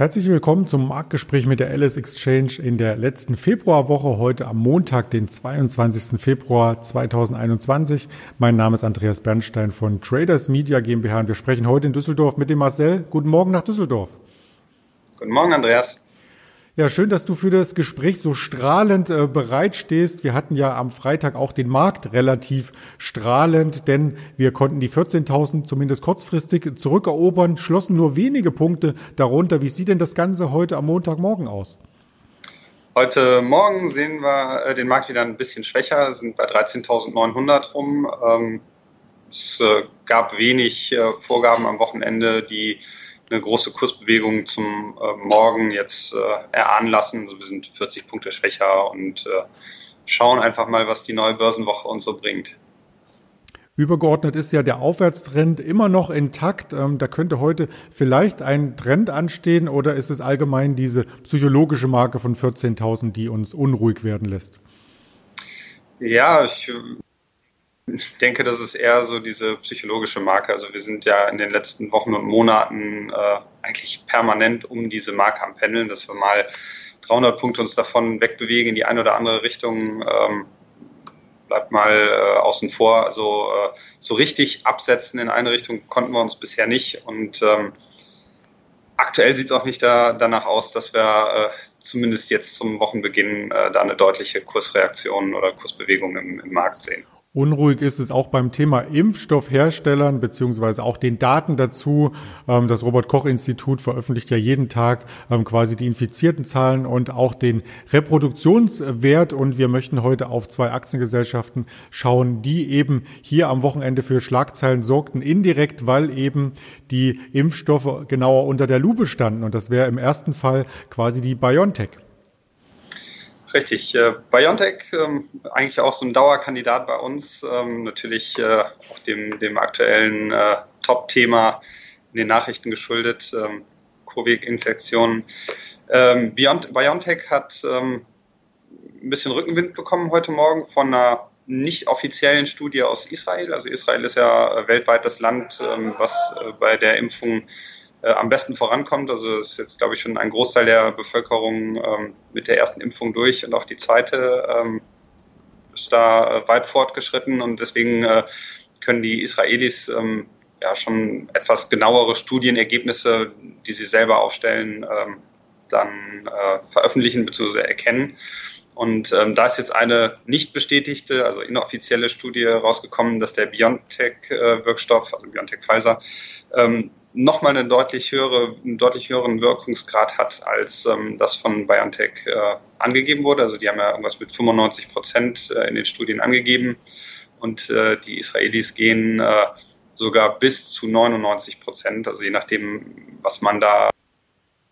Herzlich willkommen zum Marktgespräch mit der Alice Exchange in der letzten Februarwoche, heute am Montag, den 22. Februar 2021. Mein Name ist Andreas Bernstein von Traders Media GmbH und wir sprechen heute in Düsseldorf mit dem Marcel. Guten Morgen nach Düsseldorf. Guten Morgen, Andreas. Ja, schön, dass du für das Gespräch so strahlend äh, bereitstehst. Wir hatten ja am Freitag auch den Markt relativ strahlend, denn wir konnten die 14.000 zumindest kurzfristig zurückerobern, schlossen nur wenige Punkte darunter. Wie sieht denn das Ganze heute am Montagmorgen aus? Heute Morgen sehen wir äh, den Markt wieder ein bisschen schwächer, sind bei 13.900 rum. Ähm, es äh, gab wenig äh, Vorgaben am Wochenende, die eine große Kursbewegung zum äh, Morgen jetzt äh, erahnen lassen. Also wir sind 40 Punkte schwächer und äh, schauen einfach mal, was die neue Börsenwoche uns so bringt. Übergeordnet ist ja der Aufwärtstrend immer noch intakt. Ähm, da könnte heute vielleicht ein Trend anstehen oder ist es allgemein diese psychologische Marke von 14.000, die uns unruhig werden lässt? Ja, ich ich denke, das ist eher so diese psychologische Marke. Also wir sind ja in den letzten Wochen und Monaten äh, eigentlich permanent um diese Marke am Pendeln, dass wir mal 300 Punkte uns davon wegbewegen in die eine oder andere Richtung. Ähm, bleibt mal äh, außen vor. Also äh, so richtig absetzen in eine Richtung konnten wir uns bisher nicht. Und ähm, aktuell sieht es auch nicht da, danach aus, dass wir äh, zumindest jetzt zum Wochenbeginn äh, da eine deutliche Kursreaktion oder Kursbewegung im, im Markt sehen. Unruhig ist es auch beim Thema Impfstoffherstellern beziehungsweise auch den Daten dazu. Ähm, das Robert Koch Institut veröffentlicht ja jeden Tag ähm, quasi die infizierten Zahlen und auch den Reproduktionswert. Und wir möchten heute auf zwei Aktiengesellschaften schauen, die eben hier am Wochenende für Schlagzeilen sorgten, indirekt, weil eben die Impfstoffe genauer unter der Lupe standen. Und das wäre im ersten Fall quasi die BioNTech. Richtig. Äh, BioNTech, ähm, eigentlich auch so ein Dauerkandidat bei uns, ähm, natürlich äh, auch dem, dem aktuellen äh, Top-Thema in den Nachrichten geschuldet, ähm, Covid-Infektionen. BioNTech hat ein bisschen Rückenwind bekommen heute Morgen von einer nicht offiziellen Studie aus Israel. Also Israel ist ja weltweit das Land, was bei der Impfung äh, am besten vorankommt. Also ist jetzt, glaube ich, schon ein Großteil der Bevölkerung ähm, mit der ersten Impfung durch und auch die zweite ähm, ist da äh, weit fortgeschritten und deswegen äh, können die Israelis ähm, ja schon etwas genauere Studienergebnisse, die sie selber aufstellen, ähm, dann äh, veröffentlichen bzw. erkennen. Und ähm, da ist jetzt eine nicht bestätigte, also inoffizielle Studie rausgekommen, dass der BioNTech-Wirkstoff, also BioNTech Pfizer, ähm, nochmal eine deutlich höhere, einen deutlich höheren Wirkungsgrad hat, als ähm, das von BioNTech äh, angegeben wurde. Also die haben ja irgendwas mit 95 Prozent äh, in den Studien angegeben und äh, die Israelis gehen äh, sogar bis zu 99 Prozent, also je nachdem, was man da,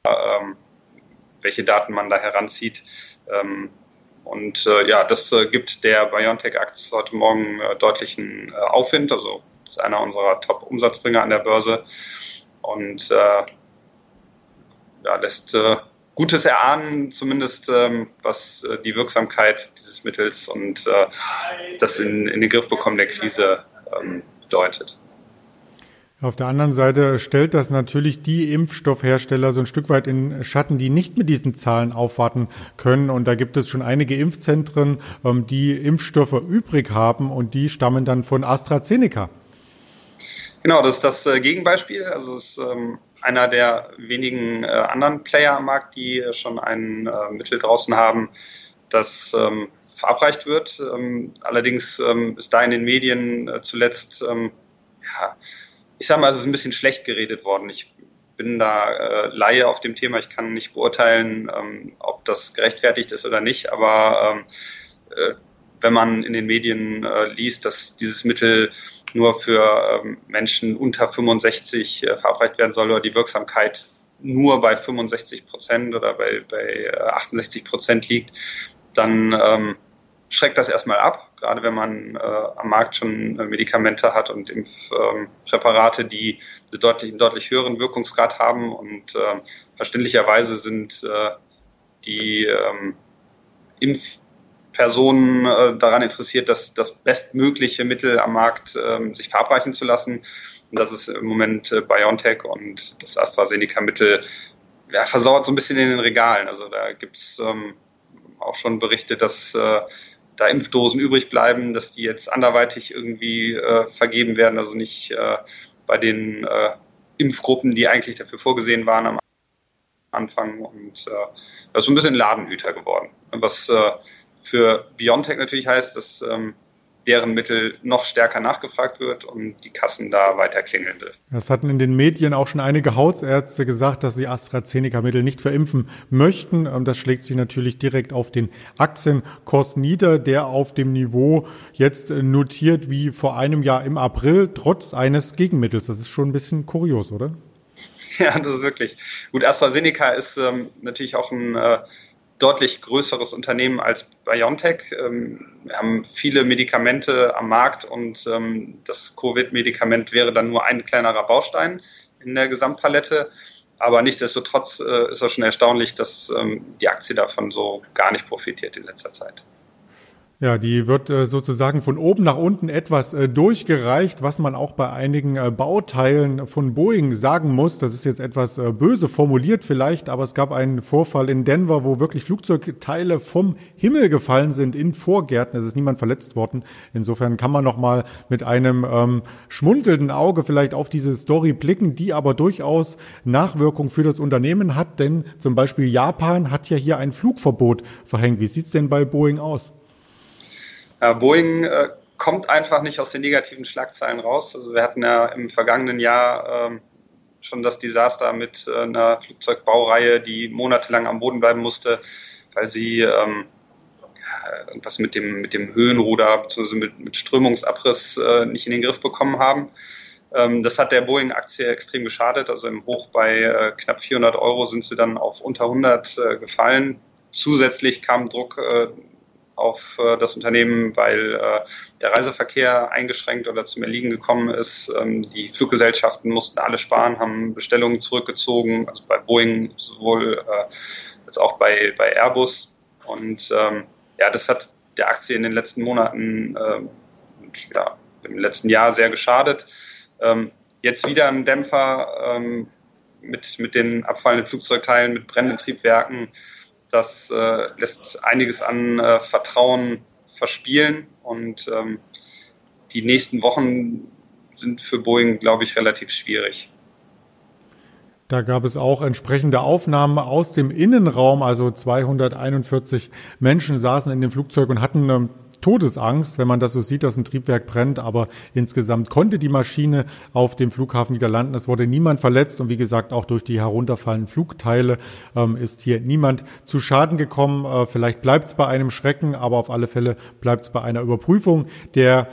ähm, welche Daten man da heranzieht. Ähm, und äh, ja, das äh, gibt der BioNTech-Aktie heute Morgen deutlichen Aufwind. Also ist einer unserer Top-Umsatzbringer an der Börse und äh, ja, lässt äh, Gutes erahnen, zumindest ähm, was äh, die Wirksamkeit dieses Mittels und äh, das in, in den Griff bekommen der Krise ähm, bedeutet. Auf der anderen Seite stellt das natürlich die Impfstoffhersteller so ein Stück weit in Schatten, die nicht mit diesen Zahlen aufwarten können. Und da gibt es schon einige Impfzentren, ähm, die Impfstoffe übrig haben und die stammen dann von AstraZeneca. Genau, das ist das äh, Gegenbeispiel. Also es ist ähm, einer der wenigen äh, anderen Player am Markt, die schon ein äh, Mittel draußen haben, das ähm, verabreicht wird. Ähm, allerdings ist da in den Medien zuletzt, ja, ich sage mal, es ist ein bisschen schlecht geredet worden. Ich bin da Laie auf dem Thema. Ich kann nicht beurteilen, ob das gerechtfertigt ist oder nicht, aber wenn man in den Medien liest, dass dieses Mittel nur für ähm, Menschen unter 65 äh, verabreicht werden soll oder die Wirksamkeit nur bei 65 Prozent oder bei, bei 68 äh, Prozent liegt, dann ähm, schreckt das erstmal ab, gerade wenn man äh, am Markt schon äh, Medikamente hat und Impfpräparate, ähm, die einen deutlich, einen deutlich höheren Wirkungsgrad haben und äh, verständlicherweise sind äh, die ähm, Impf Personen äh, daran interessiert, das, das bestmögliche Mittel am Markt ähm, sich verabreichen zu lassen. Und das ist im Moment äh, BioNTech und das AstraZeneca-Mittel ja, versauert so ein bisschen in den Regalen. Also da gibt's ähm, auch schon Berichte, dass äh, da Impfdosen übrig bleiben, dass die jetzt anderweitig irgendwie äh, vergeben werden, also nicht äh, bei den äh, Impfgruppen, die eigentlich dafür vorgesehen waren am Anfang. Und äh, das ist so ein bisschen Ladenhüter geworden. Was äh, für BioNTech natürlich heißt, dass ähm, deren Mittel noch stärker nachgefragt wird und die Kassen da weiter klingeln dürfen. Das hatten in den Medien auch schon einige Hausärzte gesagt, dass sie AstraZeneca-Mittel nicht verimpfen möchten. Das schlägt sich natürlich direkt auf den Aktienkurs nieder, der auf dem Niveau jetzt notiert wie vor einem Jahr im April, trotz eines Gegenmittels. Das ist schon ein bisschen kurios, oder? Ja, das ist wirklich. Gut, AstraZeneca ist ähm, natürlich auch ein äh, deutlich größeres Unternehmen als BioNTech. Ähm, wir haben viele Medikamente am Markt und ähm, das Covid-Medikament wäre dann nur ein kleinerer Baustein in der Gesamtpalette. Aber nichtsdestotrotz äh, ist es schon erstaunlich, dass ähm, die Aktie davon so gar nicht profitiert in letzter Zeit. Ja, die wird äh, sozusagen von oben nach unten etwas äh, durchgereicht, was man auch bei einigen äh, Bauteilen von Boeing sagen muss. Das ist jetzt etwas böse formuliert vielleicht, aber es gab einen Vorfall in Denver, wo wirklich Flugzeugteile vom Himmel gefallen sind in Vorgärten. Es ist niemand verletzt worden. Insofern kann man noch mal mit einem ähm, schmunzelnden Auge vielleicht auf diese Story blicken, die aber durchaus Nachwirkung für das Unternehmen hat, denn zum Beispiel Japan hat ja hier ein Flugverbot verhängt. Wie sieht's denn bei Boeing aus? Äh, Boeing äh, kommt einfach nicht aus den negativen Schlagzeilen raus. Also wir hatten ja im vergangenen Jahr ähm, schon das Desaster mit äh, einer Flugzeugbaureihe, die monatelang am Boden bleiben musste, weil sie ähm, irgendwas mit dem, mit dem Höhenruder bzw. Mit, mit Strömungsabriss äh, nicht in den Griff bekommen haben. Ähm, das hat der Boeing-Aktie extrem geschadet. Also im Hoch bei äh, knapp 400 Euro sind sie dann auf unter 100 äh, gefallen. Zusätzlich kam Druck äh, auf äh, das Unternehmen, weil äh, der Reiseverkehr eingeschränkt oder zum Erliegen gekommen ist. Ähm, die Fluggesellschaften mussten alle sparen, haben Bestellungen zurückgezogen, also bei Boeing sowohl äh, als auch bei, bei Airbus. Und ähm, ja, das hat der Aktie in den letzten Monaten äh, und, ja, im letzten Jahr sehr geschadet. Ähm, jetzt wieder ein Dämpfer ähm, mit, mit den abfallenden Flugzeugteilen, mit brennenden Triebwerken. Das äh, lässt einiges an äh, Vertrauen verspielen und ähm, die nächsten Wochen sind für Boeing, glaube ich, relativ schwierig. Da gab es auch entsprechende Aufnahmen aus dem Innenraum. Also 241 Menschen saßen in dem Flugzeug und hatten ähm, Todesangst, wenn man das so sieht, dass ein Triebwerk brennt. Aber insgesamt konnte die Maschine auf dem Flughafen wieder landen. Es wurde niemand verletzt und wie gesagt, auch durch die herunterfallenden Flugteile ähm, ist hier niemand zu Schaden gekommen. Äh, vielleicht bleibt es bei einem Schrecken, aber auf alle Fälle bleibt es bei einer Überprüfung der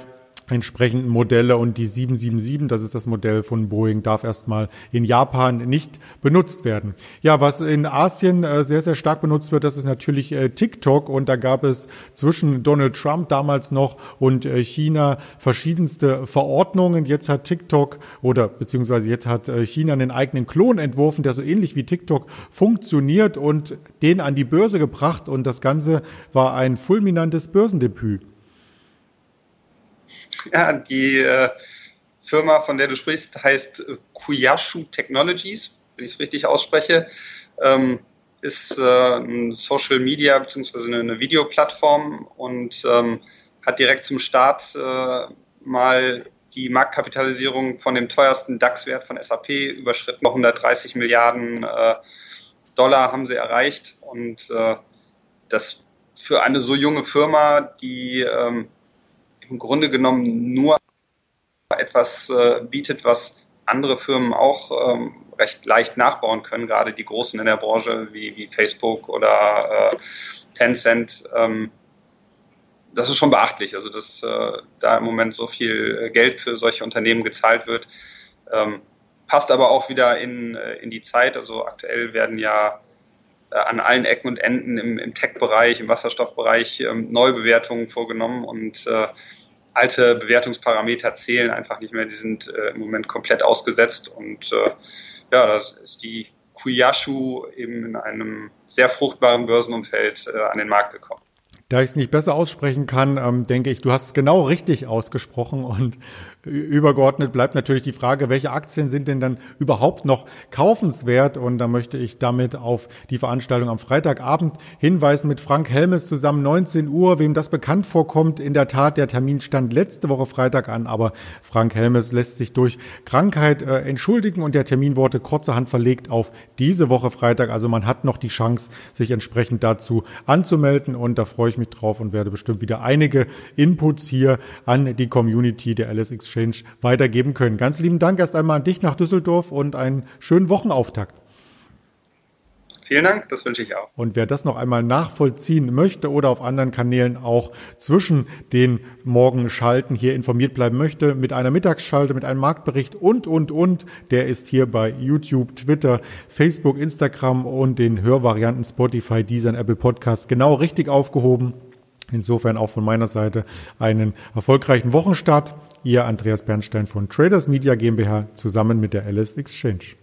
entsprechenden Modelle und die 777, das ist das Modell von Boeing, darf erstmal in Japan nicht benutzt werden. Ja, was in Asien äh, sehr, sehr stark benutzt wird, das ist natürlich äh, TikTok und da gab es zwischen Donald Trump damals noch und äh, China verschiedenste Verordnungen. Jetzt hat TikTok oder beziehungsweise jetzt hat China einen eigenen Klon entworfen, der so ähnlich wie TikTok funktioniert und den an die Börse gebracht und das Ganze war ein fulminantes Börsendebüt. Ja, die äh, Firma, von der du sprichst, heißt Kuyashu Technologies, wenn ich es richtig ausspreche. Ähm, ist äh, ein Social Media bzw. Eine, eine Videoplattform und ähm, hat direkt zum Start äh, mal die Marktkapitalisierung von dem teuersten DAX-Wert von SAP überschritten. 130 Milliarden äh, Dollar haben sie erreicht und äh, das für eine so junge Firma, die ähm, im Grunde genommen nur etwas äh, bietet, was andere Firmen auch ähm, recht leicht nachbauen können, gerade die Großen in der Branche wie, wie Facebook oder äh, Tencent. Ähm, das ist schon beachtlich, also dass äh, da im Moment so viel Geld für solche Unternehmen gezahlt wird. Ähm, passt aber auch wieder in, äh, in die Zeit. Also aktuell werden ja äh, an allen Ecken und Enden im, im Tech-Bereich, im Wasserstoffbereich ähm, Neubewertungen vorgenommen und äh, alte Bewertungsparameter zählen einfach nicht mehr. Die sind äh, im Moment komplett ausgesetzt und äh, ja, das ist die Kuyashu eben in einem sehr fruchtbaren Börsenumfeld äh, an den Markt gekommen. Da ich es nicht besser aussprechen kann, ähm, denke ich, du hast es genau richtig ausgesprochen und übergeordnet bleibt natürlich die Frage, welche Aktien sind denn dann überhaupt noch kaufenswert? Und da möchte ich damit auf die Veranstaltung am Freitagabend hinweisen mit Frank Helmes zusammen 19 Uhr. Wem das bekannt vorkommt, in der Tat, der Termin stand letzte Woche Freitag an, aber Frank Helmes lässt sich durch Krankheit äh, entschuldigen und der Termin wurde kurzerhand verlegt auf diese Woche Freitag. Also man hat noch die Chance, sich entsprechend dazu anzumelden und da freue ich mich drauf und werde bestimmt wieder einige Inputs hier an die Community der LS Exchange weitergeben können. Ganz lieben Dank erst einmal an dich nach Düsseldorf und einen schönen Wochenauftakt. Vielen Dank, das wünsche ich auch. Und wer das noch einmal nachvollziehen möchte oder auf anderen Kanälen auch zwischen den Morgenschalten hier informiert bleiben möchte, mit einer Mittagsschalte, mit einem Marktbericht und, und, und, der ist hier bei YouTube, Twitter, Facebook, Instagram und den Hörvarianten Spotify, Deezer Apple Podcasts genau richtig aufgehoben. Insofern auch von meiner Seite einen erfolgreichen Wochenstart. Ihr Andreas Bernstein von Traders Media GmbH zusammen mit der Alice Exchange.